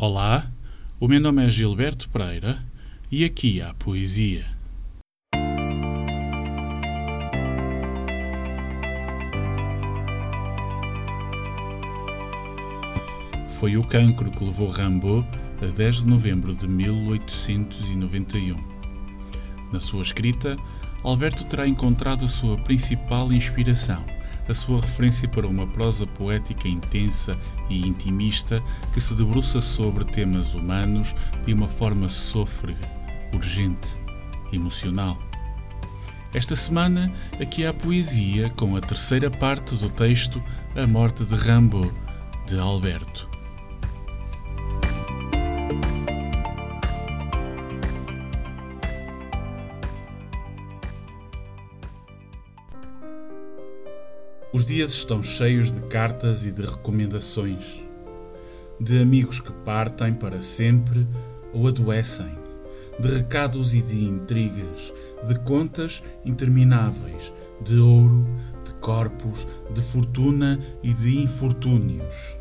Olá, o meu nome é Gilberto Pereira e aqui há poesia. Foi o cancro que levou Rimbaud a 10 de novembro de 1891. Na sua escrita, Alberto terá encontrado a sua principal inspiração – a sua referência para uma prosa poética intensa e intimista que se debruça sobre temas humanos de uma forma sôfrega, urgente, emocional. Esta semana, aqui há poesia com a terceira parte do texto A Morte de Rambo, de Alberto. Os dias estão cheios de cartas e de recomendações, de amigos que partem para sempre ou adoecem, de recados e de intrigas, de contas intermináveis, de ouro, de corpos, de fortuna e de infortúnios.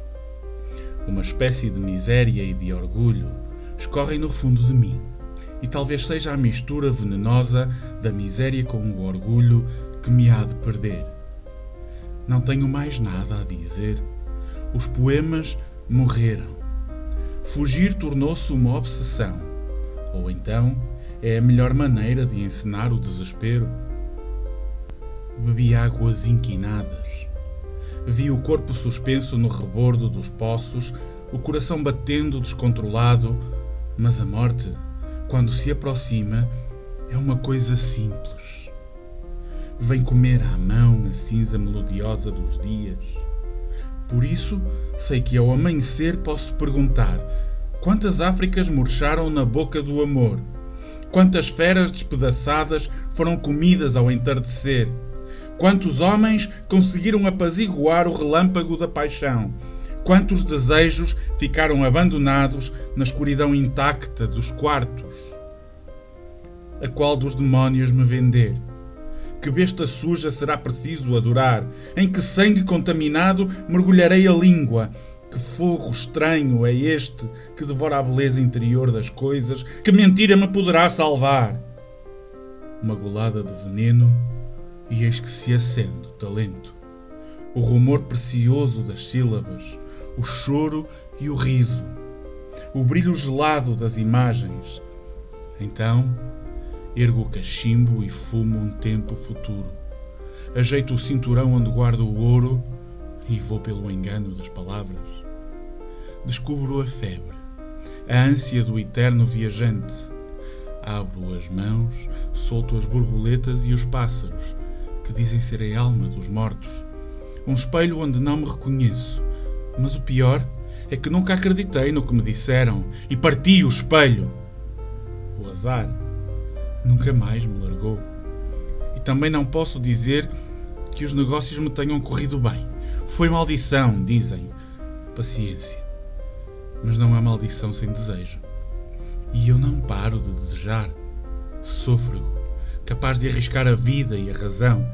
Uma espécie de miséria e de orgulho escorrem no fundo de mim, e talvez seja a mistura venenosa da miséria com o orgulho que me há de perder não tenho mais nada a dizer. Os poemas morreram. Fugir tornou-se uma obsessão. Ou então é a melhor maneira de encenar o desespero. Bebi águas inquinadas. Vi o corpo suspenso no rebordo dos poços, o coração batendo descontrolado, mas a morte, quando se aproxima, é uma coisa simples vem comer à mão a cinza melodiosa dos dias. Por isso, sei que ao amanhecer posso perguntar: quantas Áfricas murcharam na boca do amor? Quantas feras despedaçadas foram comidas ao entardecer? Quantos homens conseguiram apaziguar o relâmpago da paixão? Quantos desejos ficaram abandonados na escuridão intacta dos quartos? A qual dos demónios me vender? Que besta suja será preciso adorar? Em que sangue contaminado mergulharei a língua? Que fogo estranho é este que devora a beleza interior das coisas? Que mentira me poderá salvar? Uma golada de veneno, e eis que se acende o talento. O rumor precioso das sílabas, o choro e o riso, o brilho gelado das imagens. Então, Ergo o cachimbo e fumo um tempo futuro. Ajeito o cinturão onde guardo o ouro e vou pelo engano das palavras. Descubro a febre, a ânsia do eterno viajante. Abro as mãos, solto as borboletas e os pássaros, que dizem ser a alma dos mortos. Um espelho onde não me reconheço. Mas o pior é que nunca acreditei no que me disseram e parti o espelho. O azar nunca mais me largou. E também não posso dizer que os negócios me tenham corrido bem. Foi maldição, dizem. Paciência. Mas não há maldição sem desejo. E eu não paro de desejar. Sôfrego, capaz de arriscar a vida e a razão,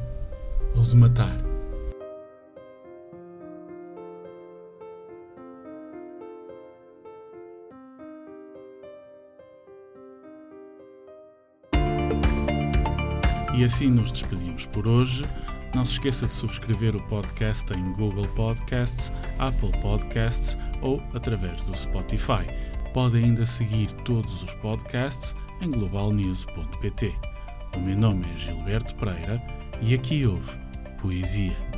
ou de matar. E assim nos despedimos por hoje. Não se esqueça de subscrever o podcast em Google Podcasts, Apple Podcasts ou através do Spotify. Pode ainda seguir todos os podcasts em globalnews.pt. O meu nome é Gilberto Pereira e aqui houve Poesia.